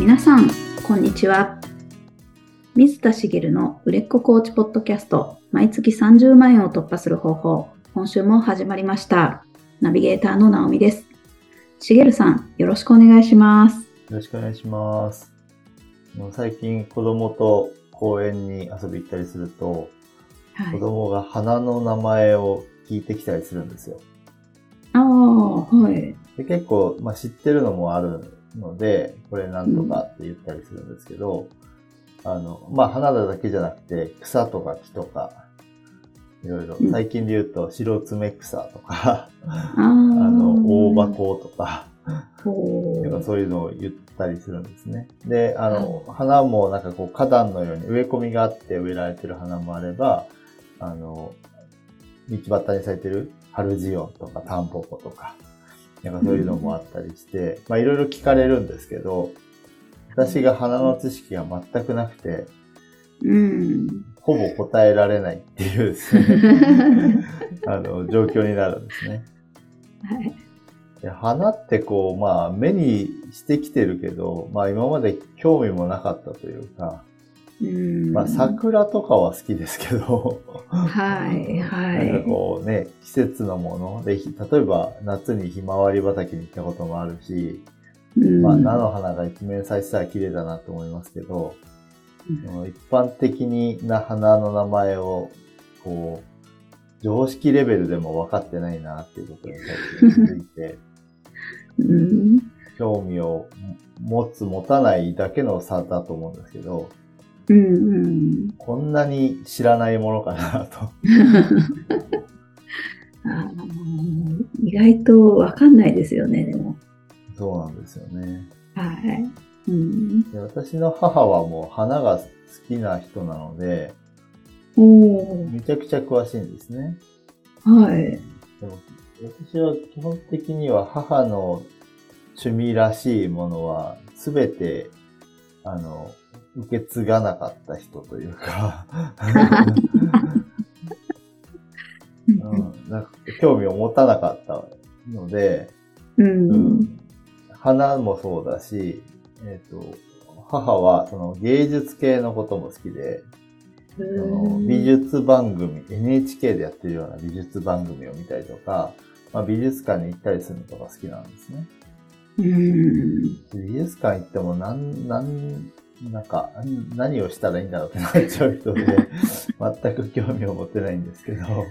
皆さん、こんにちは。水田茂の売れっ子コーチポッドキャスト、毎月30万円を突破する方法、今週も始まりました。ナビゲーターの直美です。茂さん、よろしくお願いします。よろしくお願いします。もう最近子供と公園に遊び行ったりすると、はい子。供が花の名前を聞いてきたりするんですよ。ああ、はい。で結構、まあ、知ってるのもあるので、これなんとかって言ったりするんですけど、あの、まあ、花だけじゃなくて、草とか木とか、いろいろうん、最近で言うと、白爪草とか、あ あの、大葉。箱とかそういうのを言ったりするんですね。で、あの、花もなんかこう花壇のように植え込みがあって植えられてる花もあれば、あの、道端に咲いてる春ジオンとかタンポポとか、なんかそういうのもあったりして、まあいろいろ聞かれるんですけど、私が花の知識が全くなくて、う。うん。ほぼ答えられないっていうですね、あの、状況になるんですね。はい。いや花ってこう、まあ目にしてきてるけど、まあ今まで興味もなかったというか、うん。まあ桜とかは好きですけど、はい、はなんかい。こうね、季節のもの。で、ひ例えば夏にひまわり畑に行ったこともあるし、うん。まあ菜の花が一面咲いてたら綺麗だなと思いますけど、うん。一般的な花の名前を、こう、常識レベルでも分かってないなっていうことに最近気づいて、うん。興味を持つ持たないだけの差だと思うんですけど、うんうん。こんなに知らないものかなと。あの意外とわかんないですよね、でも。そうなんですよね。はい。うん。で私の母はもう花が好きな人なので、おお。めちゃくちゃ詳しいんですね。はい。でも私は基本的には母の趣味らしいものは全て、あの、受け継がなかった人というか、うん、なんか興味を持たなかったので、う。うんん花もそうだし、えっ、と、母はその芸術系のことも好きで、その美術番組、NHK でやってるような美術番組を見たりとか、まあ、美術館に行ったりするのとか好きなんですね。うん。美術館行ってもなん、なん、か、ん何をしたらいいんだろうってなっちゃう人で、全く興味を持ってないんですけど、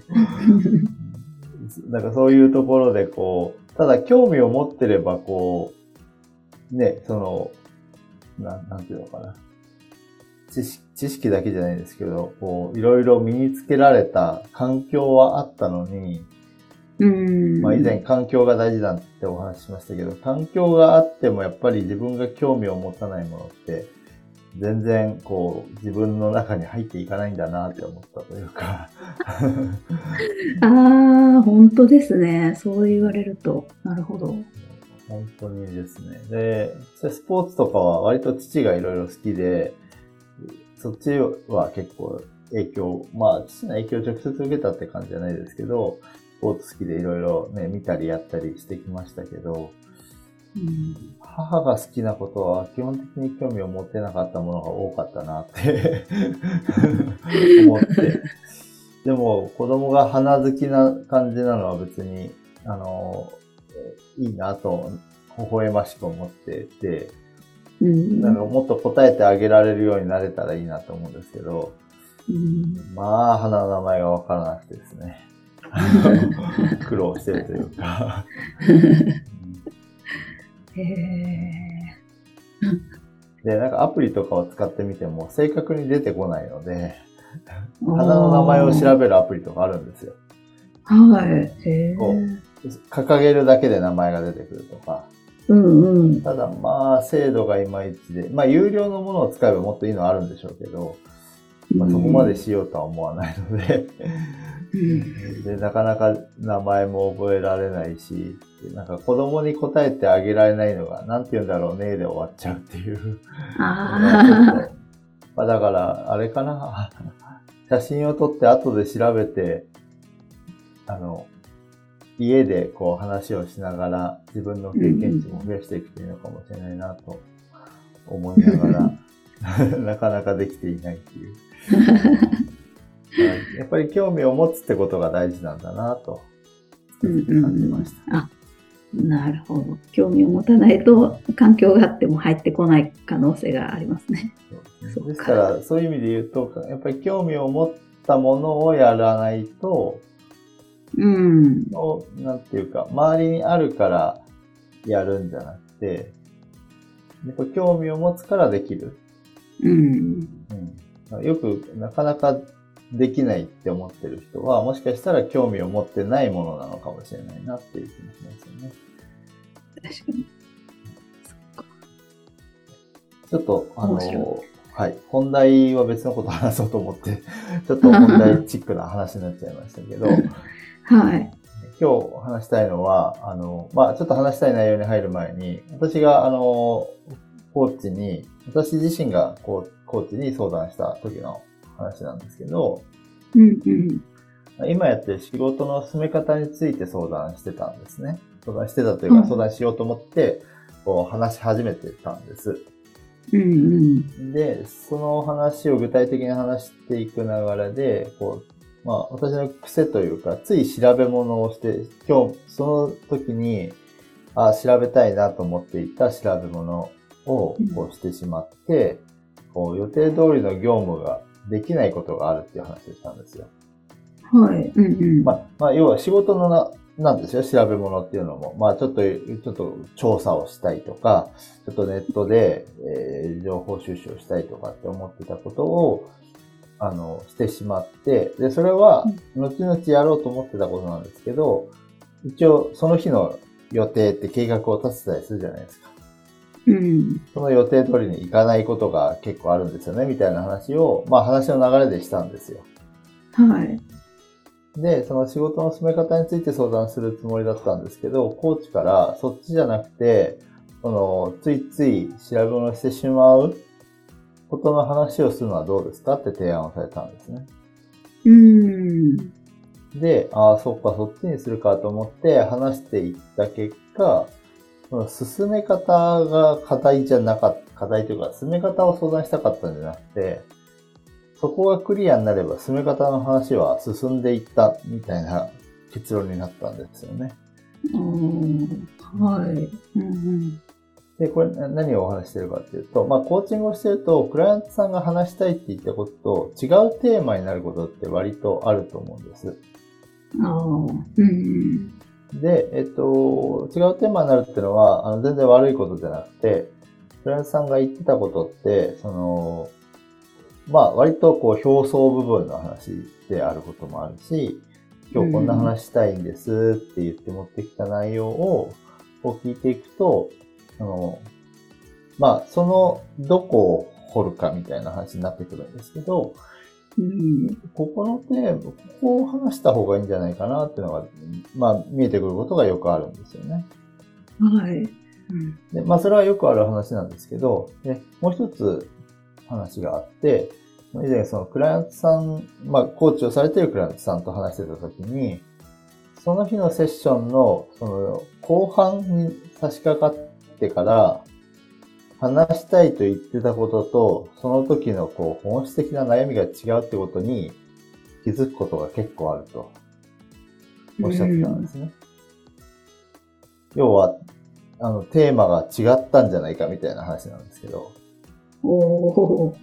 なんかそういうところでこう、ただ興味を持ってればこう、ね、その、ななんていうのかな。知識知識だけじゃないですけど、こう、いろいろ身につけられた環境はあったのに、うん。まあ以前環境が大事だってお話ししましたけど、環境があってもやっぱり自分が興味を持たないものって、全然こう自分の中に入っていかないんだなって思ったというか、ああ、本当ですね。そう言われると。なるほど。本当にですね。で、スポーツとかは割と父がいろいろ好きで、そっちは結構影響、まあ父の影響を直接受けたって感じじゃないですけど、スポーツ好きでいろいろね、見たりやったりしてきましたけど、うん。母が好きなことは基本的に興味を持ってなかったものが多かったなって 思って。でも子供が花好きな感じなのは別に、あの、いいなと微笑ましく思ってて、うん。なんかもっと答えてあげられるようになれたらいいなと思うんですけど、うんまあ花の名前がわからなくてですね。苦労してるというか。へえ。で、なんかアプリとかを使ってみても正確に出てこないので、花の名前を調べるアプリとかあるんですよ。はい。へ掲げるだけで名前が出てくるとか。うんうん。ただまあ精度がいまいちで、まあ有料のものを使えばもっといいのはあるんでしょうけど、まあ、そこまでしようとは思わないので、うん。で、なかなか名前も覚えられないし、なんか子供に答えてあげられないのが、なんて言うんだろうねで終わっちゃうっていう。ああ。まあだから、あれかな。写真を撮って後で調べて、あの、家でこう話をしながら自分の経験値も増やしていくといいのかもしれないなと思いながら、なかなかできていないっていう。やっぱり興味を持つってことが大事なんだなと、感じました。あなるほど。興味を持たないと、環境があっても入ってこない可能性がありますね。そうですから、そういう意味で言うと、やっぱり興味を持ったものをやらないと、うん。なんていうか、周りにあるからやるんじゃなくて、やっぱ興味を持つからできる。うん。うん、よく、なかなかできないって思ってる人は、もしかしたら興味を持ってないものなのかもしれないなっていう気もしますよね。確かに。ちょっと、あの、はい。本題は別のこと話そうと思って、ちょっと本題チックな話になっちゃいましたけど、はい。今日話したいのは、あの、まあちょっと話したい内容に入る前に、私が、あの、コーチに、私自身がコーチに相談した時の話なんですけど、うんうん、今やってる仕事の進め方について相談してたんですね。相談してたというか、相談しようと思って、こう話し始めてたんです。うんうん、で、その話を具体的に話していく流れで、こう、まあ私の癖というか、つい調べ物をして、今日、その時に、あ調べたいなと思っていた調べ物をこうしてしまって、こう予定通りの業務ができないことがあるっていう話をしたんですよ。はい。うんうん。まあ、まあ、要は仕事のな、なんですよ、調べ物っていうのも。まあ、ちょっと、ちょっと調査をしたいとか、ちょっとネットで、えー、情報収集をしたいとかって思ってたことを、あの、してしまって、で、それは、後々やろうと思ってたことなんですけど、一応、その日の予定って計画を立てたりするじゃないですか。うん、その予定通りに行かないことが結構あるんですよね、みたいな話を、まあ話の流れでしたんですよ。はい。で、その仕事の進め方について相談するつもりだったんですけど、コーチからそっちじゃなくて、その、ついつい調べ物してしまうことの話をするのはどうですか？って提案をされたんですね。うん。で、ああ、そっか、そっちにするかと思って話していった結果、進め方が課題じゃなかった、課題というか、進め方を相談したかったんじゃなくて、そこがクリアになれば進め方の話は進んでいったみたいな結論になったんですよね。うん、はい。うんうんで、これ何をお話してるかっていうと、まあ、コーチングをしてると、クライアントさんが話したいって言ったことと違うテーマになることって割とあると思うんです。ああ、うん。で、えっと、違うテーマになるっていうのは、あの全然悪いことじゃなくて、フランスさんが言ってたことって、その、まあ、割とこう、表層部分の話であることもあるし、今日こんな話したいんですって言って持ってきた内容を、こう聞いていくと、あの、まあ、その、どこを掘るかみたいな話になってくるんですけど、ここのテーマ、ここを話した方がいいんじゃないかなっていうのが、まあ、見えてくることがよくあるんですよね。はい。うん、でまあ、それはよくある話なんですけど、でもう一つ話があって、以前そのクライアントさん、まあ、コーチをされているクライアントさんと話してたときに、その日のセッションの、その、後半に差し掛かってから、話したいと言ってたことと、その時のこう本質的な悩みが違うってことに気づくことが結構あるとおっしゃってたんですね。要は、あの、テーマが違ったんじゃないかみたいな話なんですけど。お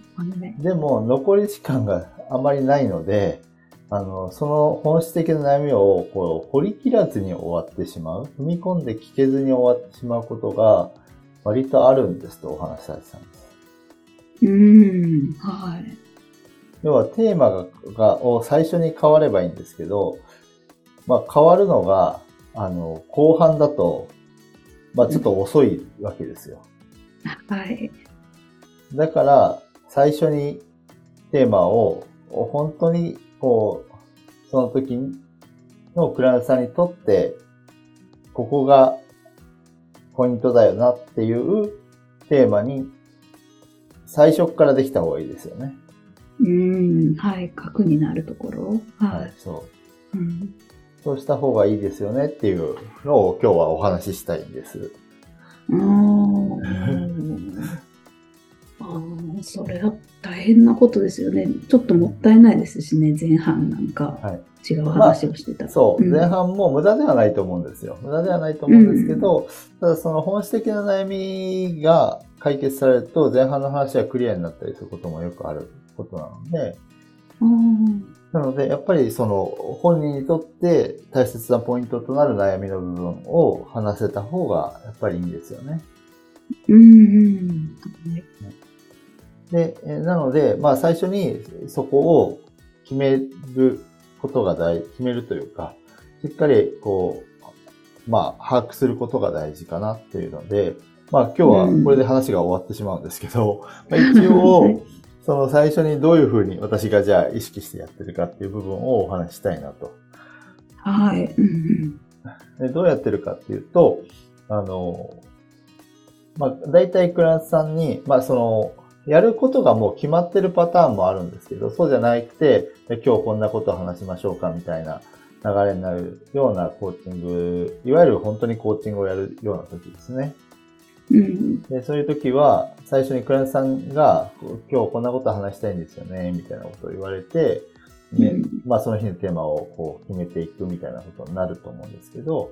でも、残り時間があまりないので、あの、その本質的な悩みをこう掘り切らずに終わってしまう、踏み込んで聞けずに終わってしまうことが、割とあるんですとお話しされてたんです。うん、はい。要はテーマががを最初に変わればいいんですけど、まあ変わるのが、あの、後半だと、まあちょっと遅いわけですよ。はい。だから、最初にテーマを、本当に、こう、その時のクライアントさんにとって、ここがポイントだよなっていうテーマに最初からできた方がいいですよね。うん、はい、核になるところ。はい、はい、そう。うん、そうした方がいいですよねっていうのを今日はお話ししたいんです。うんそれは大変なことですよね。ちょっともったいないですしね、前半なんか違う話をしてた、まあ、そう、うん、前半も無駄ではないと思うんですよ。無駄ではないと思うんですけど、うん、ただその本質的な悩みが解決されると、前半の話はクリアになったりすることもよくあることなので、なので、やっぱりその本人にとって大切なポイントとなる悩みの部分を話せた方がやっぱりいいんですよね。うん。で、なので、まあ最初にそこを決めることが大、決めるというか、しっかりこう、まあ把握することが大事かなっていうので、まあ今日はこれで話が終わってしまうんですけど、まあ、一応、その最初にどういうふうに私がじゃあ意識してやってるかっていう部分をお話したいなと。はい。でどうやってるかっていうと、あの、まあ、大体クライアントさんに、まあ、その、やることがもう決まってるパターンもあるんですけど、そうじゃなくて、今日こんなことを話しましょうかみたいな流れになるようなコーチング、いわゆる本当にコーチングをやるような時ですね。うん、でそういう時は、最初にクライアントさんが、今日こんなこと話したいんですよね、みたいなことを言われて、ね、うん、まあその日のテーマをこう決めていくみたいなことになると思うんですけど、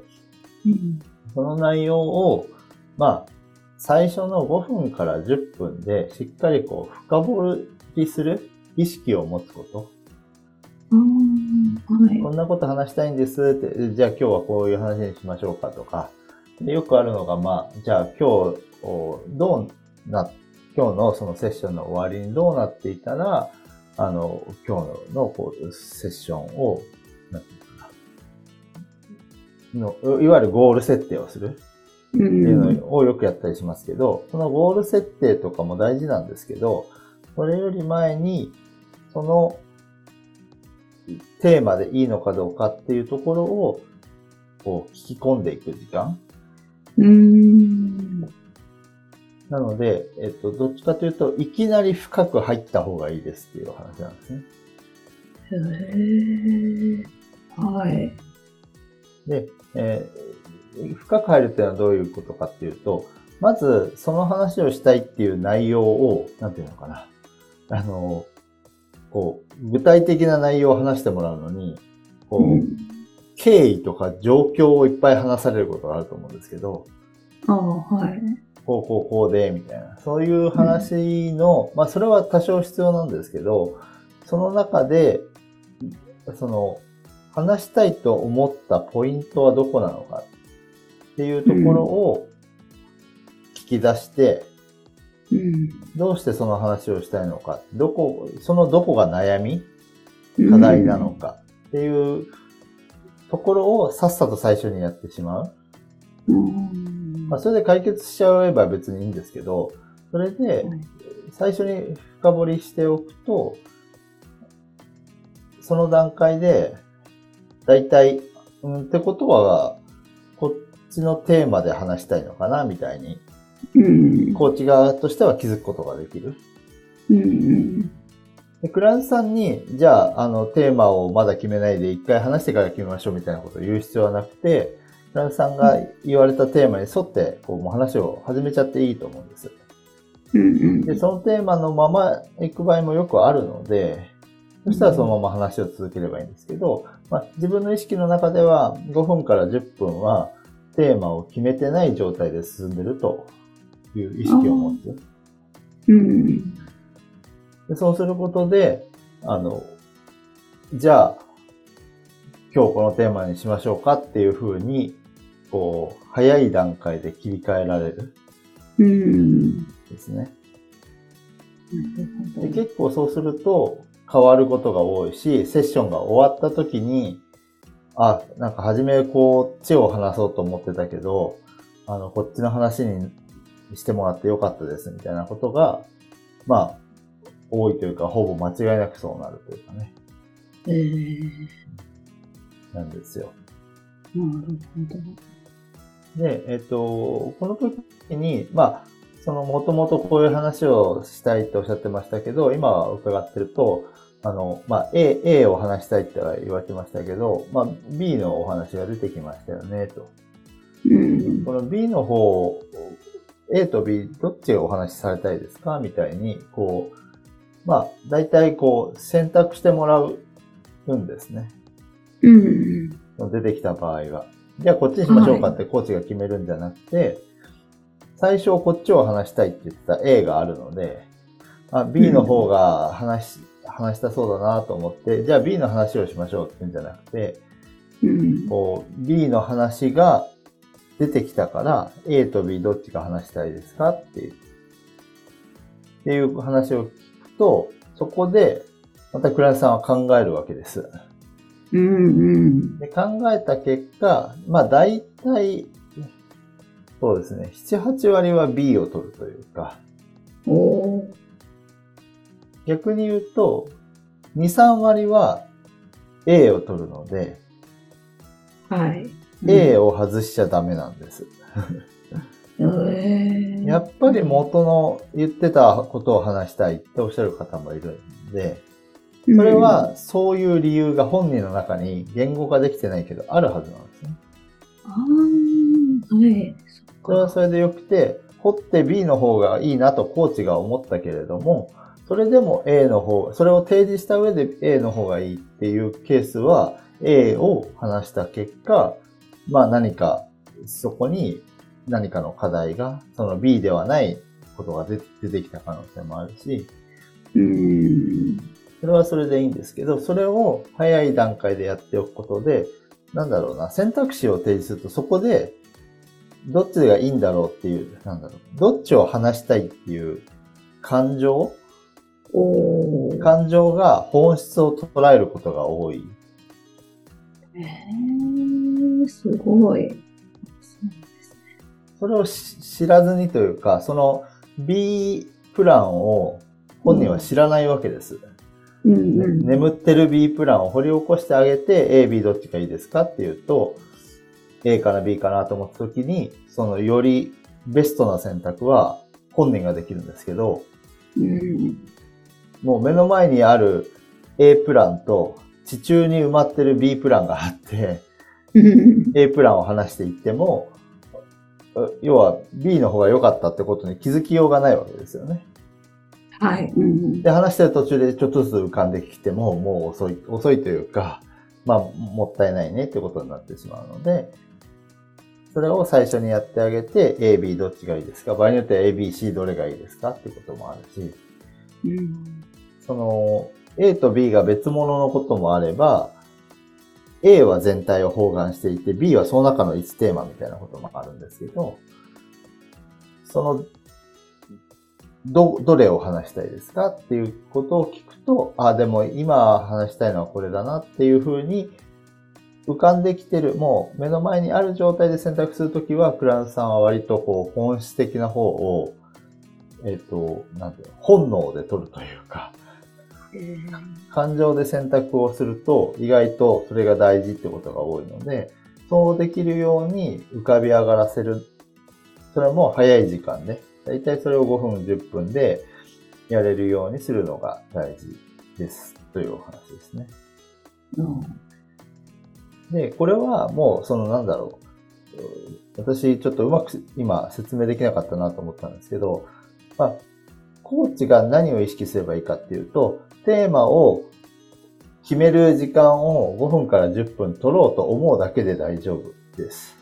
うん、その内容を、まあ、最初の5分から10分でしっかりこう深掘りする意識を持つこと。はい、こんなこと話したいんです。って、じゃあ今日はこういう話にしましょうかとか、でよくあるのが、まあ、じゃあ今日、どうな、今日のそのセッションの終わりにどうなっていたら、あの、今日のこうセッションを、なんていうかな、のいわゆるゴール設定をするっていうのをよくやったりしますけど、そのゴール設定とかも大事なんですけど、それより前に、そのテーマでいいのかどうかっていうところを、こう聞き込んでいく時間うん。なので、えっと、どっちかというと、いきなり深く入った方がいいですっていう話なんですね。へえ。はい。で、えー、深く入るっていうのはどういうことかっていうと、まず、その話をしたいっていう内容を、なんていうのかな。あの、こう、具体的な内容を話してもらうのに、こう、うん、経緯とか状況をいっぱい話されることがあると思うんですけど、ああ、はい。こうこうこうで、みたいな。そういう話の、うん、まあそれは多少必要なんですけど、その中で、その、話したいと思ったポイントはどこなのかっていうところを聞き出して、うん、どうしてその話をしたいのか、どこ、そのどこが悩み課題なのかっていうところをさっさと最初にやってしまう。まあ、それで解決しちゃえば別にいいんですけど、それで最初に深掘りしておくと、その段階で、だいたい、うん、ってことは、ちのテーマで話したいのかな、みたいに、うん、コーチ側としては気づくことができる。うんで、クライアントさんに、じゃあ、あの、テーマをまだ決めないで一回話してから決めましょうみたいなことを言う必要はなくて、クライアントさんが言われたテーマに沿って、こう、もう話を始めちゃっていいと思うんです。で、そのテーマのまま行く場合もよくあるので、そしたらそのまま話を続ければいいんですけど、まあ、自分の意識の中では5分から10分はテーマを決めてない状態で進んでるという意識を持つ。うん、でそうすることで、あの、じゃあ、今日このテーマにしましょうかっていうふうに、こう、早い段階で切り替えられる。うん。ですね。で結構そうすると変わることが多いし、セッションが終わった時に、あ、なんか初めこっちを話そうと思ってたけど、あの、こっちの話にしてもらってよかったですみたいなことが、まあ、多いというか、ほぼ間違いなくそうなるというかね。えー、なんですよ。なるほど。で、えっ、と、この時に、まあ、その、もともとこういう話をしたいっておっしゃってましたけど、今伺ってると、あの、まあ、A、A を話したいって言われてましたけど、まあ、B のお話が出てきましたよね、と。うん、この B の方 A と B どっちがお話しされたいですか？みたいに、こう、まあ、大体こう、選択してもらうんですね。うん。出てきた場合は。じゃあこっちにしましょうかってコーチが決めるんじゃなくて、最初こっちを話したいって言ってた A があるので、あ B の方が話し、話したそうだなと思って、じゃあ B の話をしましょうって言うんじゃなくて、うん。こう、B の話が出てきたから、A と B どっちが話したいですかっていう、っていう話を聞くと、そこで、またクライアントさんは考えるわけです。うん。うん。で考えた結果、まあ大体、そうですね、7、8割は B を取るというか、おー。逆に言うと、2、3割は A を取るので、はい。A を外しちゃダメなんです。えー、やっぱり元の言ってたことを話したいっておっしゃる方もいるんで、それはそういう理由が本人の中に言語化できてないけどあるはずなんですね。ああ、はい。それはそれでよくて、掘って B の方がいいなとコーチが思ったけれども、それでも A の方、それを提示した上で A の方がいいっていうケースは A を話した結果、まあ何かそこに何かの課題が、その B ではないことが出出てきた可能性もあるし、うん。それはそれでいいんですけど、それを早い段階でやっておくことで、なんだろうな、選択肢を提示するとそこで、どっちがいいんだろうっていう、なんだろう、どっちを話したいっていう感情。感情が本質を捉えることが多い。えー、すごい。そうですね。それをし知らずにというか、その B プランを本人は知らないわけです。うんうん。眠ってる B プランを掘り起こしてあげて、A、B どっちがいいですかっていうと、A かな B かなと思った時に、そのよりベストな選択は本人ができるんですけど、うん。もう目の前にある A プランと地中に埋まってる B プランがあって、うん。A プランを話していっても、う要は B の方が良かったってことに気づきようがないわけですよね。はい。うん。で、話してる途中でちょっとずつ浮かんできても、もう遅い、遅いというか、まあ、もったいないねってことになってしまうので、それを最初にやってあげて、A、B どっちがいいですか？場合によっては A、B、C どれがいいですか？ってこともあるし、うん。その、A と B が別物のこともあれば、A は全体を包含していて、B はその中の1テーマみたいなこともあるんですけど、その、ど、どれを話したいですかっていうことを聞くと、あ、でも今話したいのはこれだなっていうふうに浮かんできてる、もう目の前にある状態で選択するときは、クランさんは割とこう本質的な方を、えっ、と、なんていうの、本能で取るというか、感情で選択をすると意外とそれが大事ってことが多いので、そうできるように浮かび上がらせる。それも早い時間で、だいたいそれを5分、10分でやれるようにするのが大事です。というお話ですね。うんで、これはもうそのなんだろう。私ちょっとうまく今説明できなかったなと思ったんですけど、まあ、コーチが何を意識すればいいかっていうと、テーマを決める時間を5分から10分取ろうと思うだけで大丈夫です。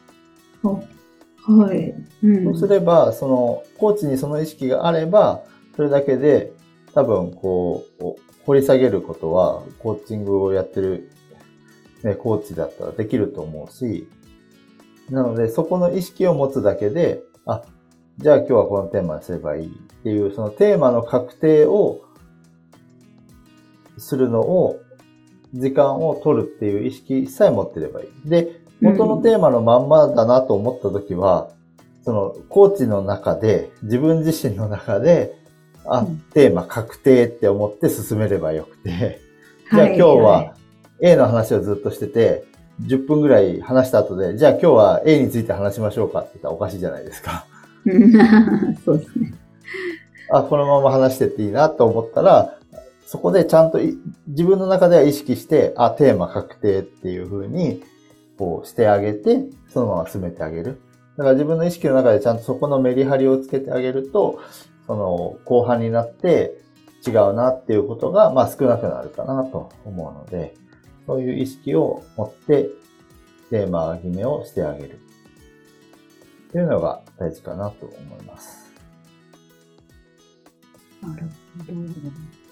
はい。うん。そうすれば、その、コーチにその意識があれば、それだけで多分こう、掘り下げることは、コーチングをやってる、ね、コーチだったらできると思うし、なので、そこの意識を持つだけで、あ、じゃあ今日はこのテーマにすればいいっていう、そのテーマの確定をするのを、時間を取るっていう意識さえ持ってればいい。で、元のテーマのまんまだなと思ったときは、その、コーチの中で、自分自身の中で、あ、うんテーマ確定って思って進めればよくて、じゃあい今日は A の話をずっとしてて、10分ぐらい話した後で、じゃあ今日は A について話しましょうかって言ったらおかしいじゃないですか。うん そうですね。あ、このまま話してっていいなと思ったら、そこでちゃんと自分の中では意識して、あ、テーマ確定っていう風に、こうしてあげて、そのまま進めてあげる。だから自分の意識の中でちゃんとそこのメリハリをつけてあげると、その後半になって違うなっていうことが、まあ少なくなるかなと思うので、そういう意識を持ってテーマ決めをしてあげる。というのが大事かなと思います。なるほど。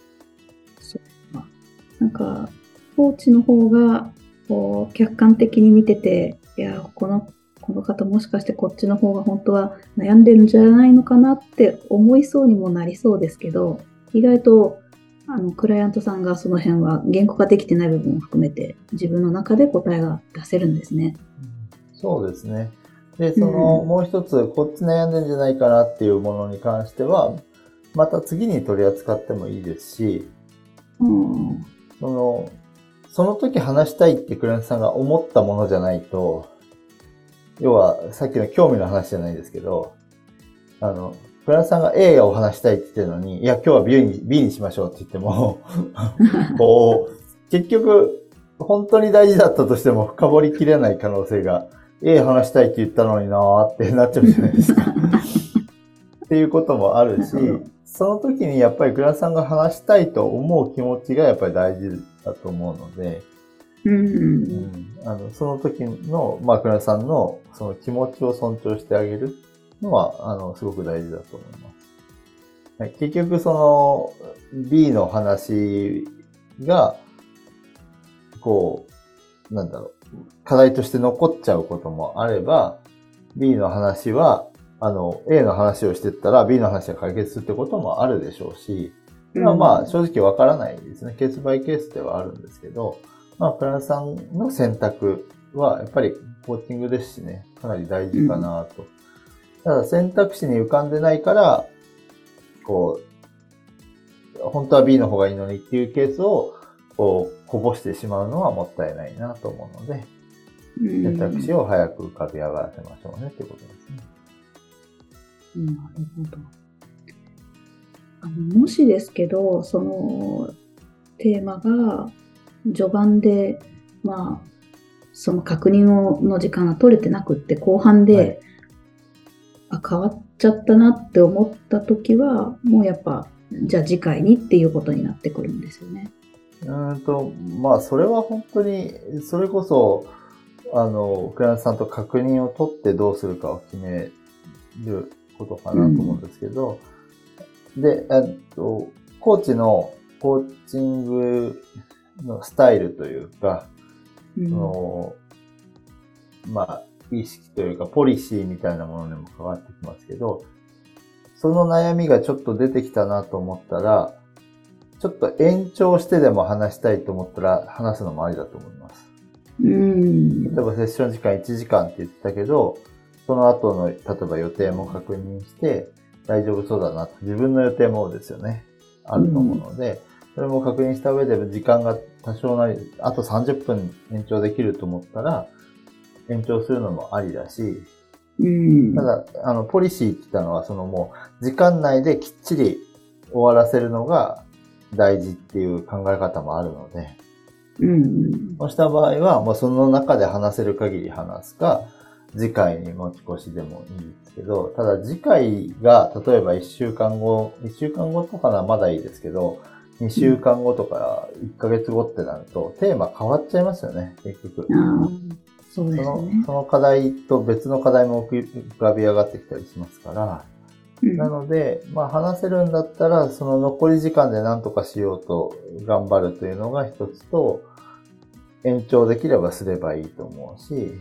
なんか、コーチの方が、こう、客観的に見てて、いや、この、この方もしかしてこっちの方が本当は悩んでるんじゃないのかなって思いそうにもなりそうですけど、意外と、あの、クライアントさんがその辺は言語化できてない部分を含めて、自分の中で答えが出せるんですね。そうですね。で、その、もう一つ、こっち悩んでんじゃないかなっていうものに関しては、また次に取り扱ってもいいですし、うん、その、その時話したいってクライアントさんが思ったものじゃないと、要はさっきの興味の話じゃないですけど、あの、クライアントさんが A を話したいって言ってるのに、いや、今日は B に B にしましょうって言っても こう、結局、本当に大事だったとしても深掘りきれない可能性が、A 話したいって言ったのになーってなっちゃうじゃないですか。っていうこともあるし、その時にやっぱりグラさんが話したいと思う気持ちがやっぱり大事だと思うので、うん、うん、あのその時の、まあ、クラさんのその気持ちを尊重してあげるのは、あの、すごく大事だと思います。はい、結局、その B の話が、こう、なんだろう、課題として残っちゃうこともあれば、B の話はあの、A の話をしてったら B の話が解決するってこともあるでしょうし、まあまあ正直わからないですね。ケースバイケースではあるんですけど、まあプランさんの選択はやっぱりコーチングですしね、かなり大事かなと。ただ選択肢に浮かんでないから、こう、本当は B の方がいいのにっていうケースを、こう、こぼしてしまうのはもったいないなと思うので、選択肢を早く浮かび上がらせましょうねってことですね。なるほど。あのもしですけど、そのテーマが序盤で、まあ、その確認をの時間が取れてなくって、後半で、はい、あ、変わっちゃったなって思った時は、もうやっぱ、じゃあ次回にっていうことになってくるんですよね。うんと、まあ、それは本当に、それこそ、あの、クライアントさんと確認を取ってどうするかを決めることかなと思うんですけど、うん、で、えっと、コーチのコーチングのスタイルというか、うん、そのまあ、意識というか、ポリシーみたいなものにも変わってきますけど、その悩みがちょっと出てきたなと思ったら、ちょっと延長してでも話したいと思ったら話すのもありだと思います。うん。例えばセッション時間1時間って言ってたけど、その後の、例えば予定も確認して、大丈夫そうだな自分の予定もですよね。あると思うので、うん、それも確認した上で時間が多少なり、あと30分延長できると思ったら、延長するのもありだし、うん、ただ、あの、ポリシーって言ったのは、そのもう、時間内できっちり終わらせるのが大事っていう考え方もあるので、うん、そうした場合は、もうその中で話せる限り話すか、次回に持ち越しでもいいんですけど、ただ次回が、例えば1週間後、1週間後とかならまだいいですけど、2週間後とか1ヶ月後ってなると、テーマ変わっちゃいますよね、結局。そうですね。そのその課題と別の課題も浮かび上がってきたりしますから、うん、なので、まあ話せるんだったら、その残り時間で何とかしようと頑張るというのが一つと、延長できればすればいいと思うし、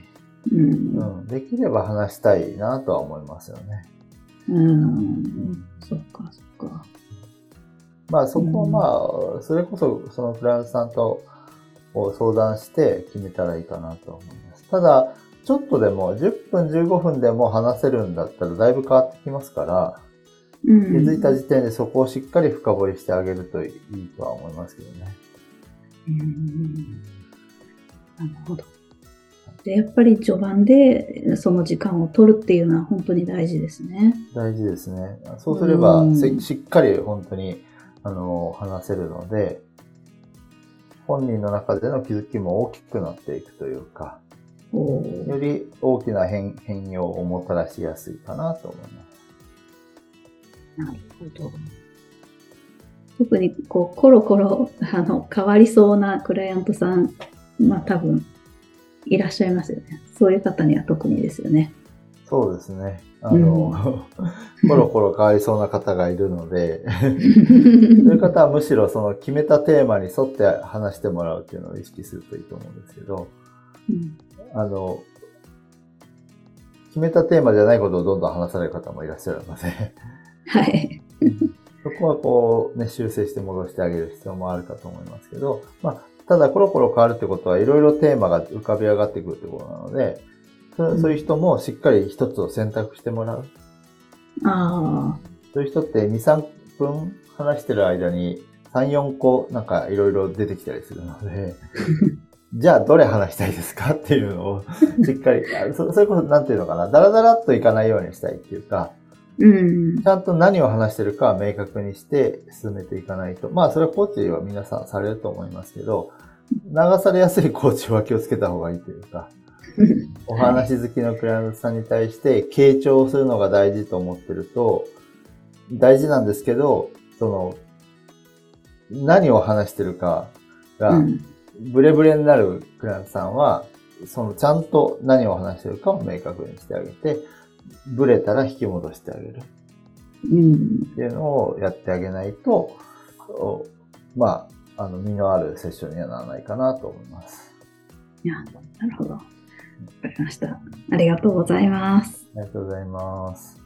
うん、うん、できれば話したいなとは思いますよね。うん、うん、そっかそっか。まあそこはまあ、それこそそのフランスさんと相談して決めたらいいかなと思います。ただ、ちょっとでも10分15分でも話せるんだったらだいぶ変わってきますから、うん、気づいた時点でそこをしっかり深掘りしてあげるといいとは思いますけどね。うん、なるほど。でやっぱり序盤でその時間を取るっていうのは本当に大事ですね。大事ですね。そうすれば、しっかり本当にあの話せるので、本人の中での気づきも大きくなっていくというか、より大きな変変容をもたらしやすいかなと思います。なるほど。特にこうコロコロあの変わりそうなクライアントさん、まあ多分いらっしゃいますよね。そういう方には特にですよね。そうですね。あの、コロコロ変わりそうな方がいるので、そういう方はむしろその決めたテーマに沿って話してもらうっていうのを意識するといいと思うんですけど、うんあの、決めたテーマじゃないことをどんどん話される方もいらっしゃるので、はい。そこはこうね、修正して戻してあげる必要もあるかと思いますけど、まあ、ただコロコロ変わるってことはいろいろテーマが浮かび上がってくるってことなので、そそういう人もしっかり一つを選択してもらう。あそういう人って2、3分話してる間に3、4個なんかいろいろ出てきたりするので、じゃあどれ話したいですか？っていうのをしっかり、あそそれこそなんていうのかな、ダラダラっといかないようにしたいっていうか、あ、うんち。ゃんと何を話してるかは明確にして進めていかないと。まあそれはコーチは皆さんされると思いますけど、流されやすいコーチは気をつけた方がいいというか、お話好きのクライアントさんに対して傾聴するのが大事と思ってると、大事なんですけど、その、何を話してるかうが、んブレブレになるクライアントさんは、そのちゃんと何を話してるかを明確にしてあげて、ブレたら引き戻してあげるうん。っていうのをやってあげないと、おまあ、あの、身のあるセッションにはならないかなと思います。いや、なるほど。わかりました。ありがとうございます。ありがとうございます。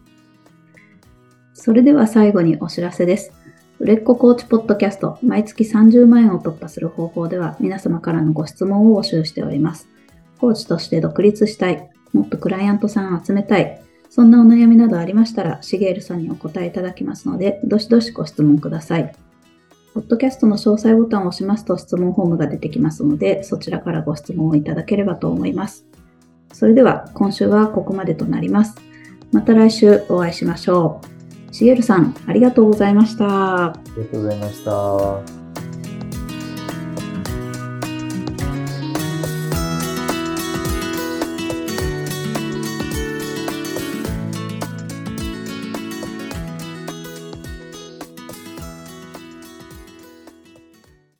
それでは最後にお知らせです。売れっ子コーチポッドキャスト、毎月30万円を突破する方法では、皆様からのご質問を募集しております。コーチとして独立したい、もっとクライアントさんを集めたい、そんなお悩みなどありましたら、しげるさんにお答えいただきますので、どしどしご質問ください。ポッドキャストの詳細ボタンを押しますと質問フォームが出てきますので、そちらからご質問をいただければと思います。それでは、今週はここまでとなります。また来週お会いしましょう。しげるさん、ありがとうございました。ありがとうございました。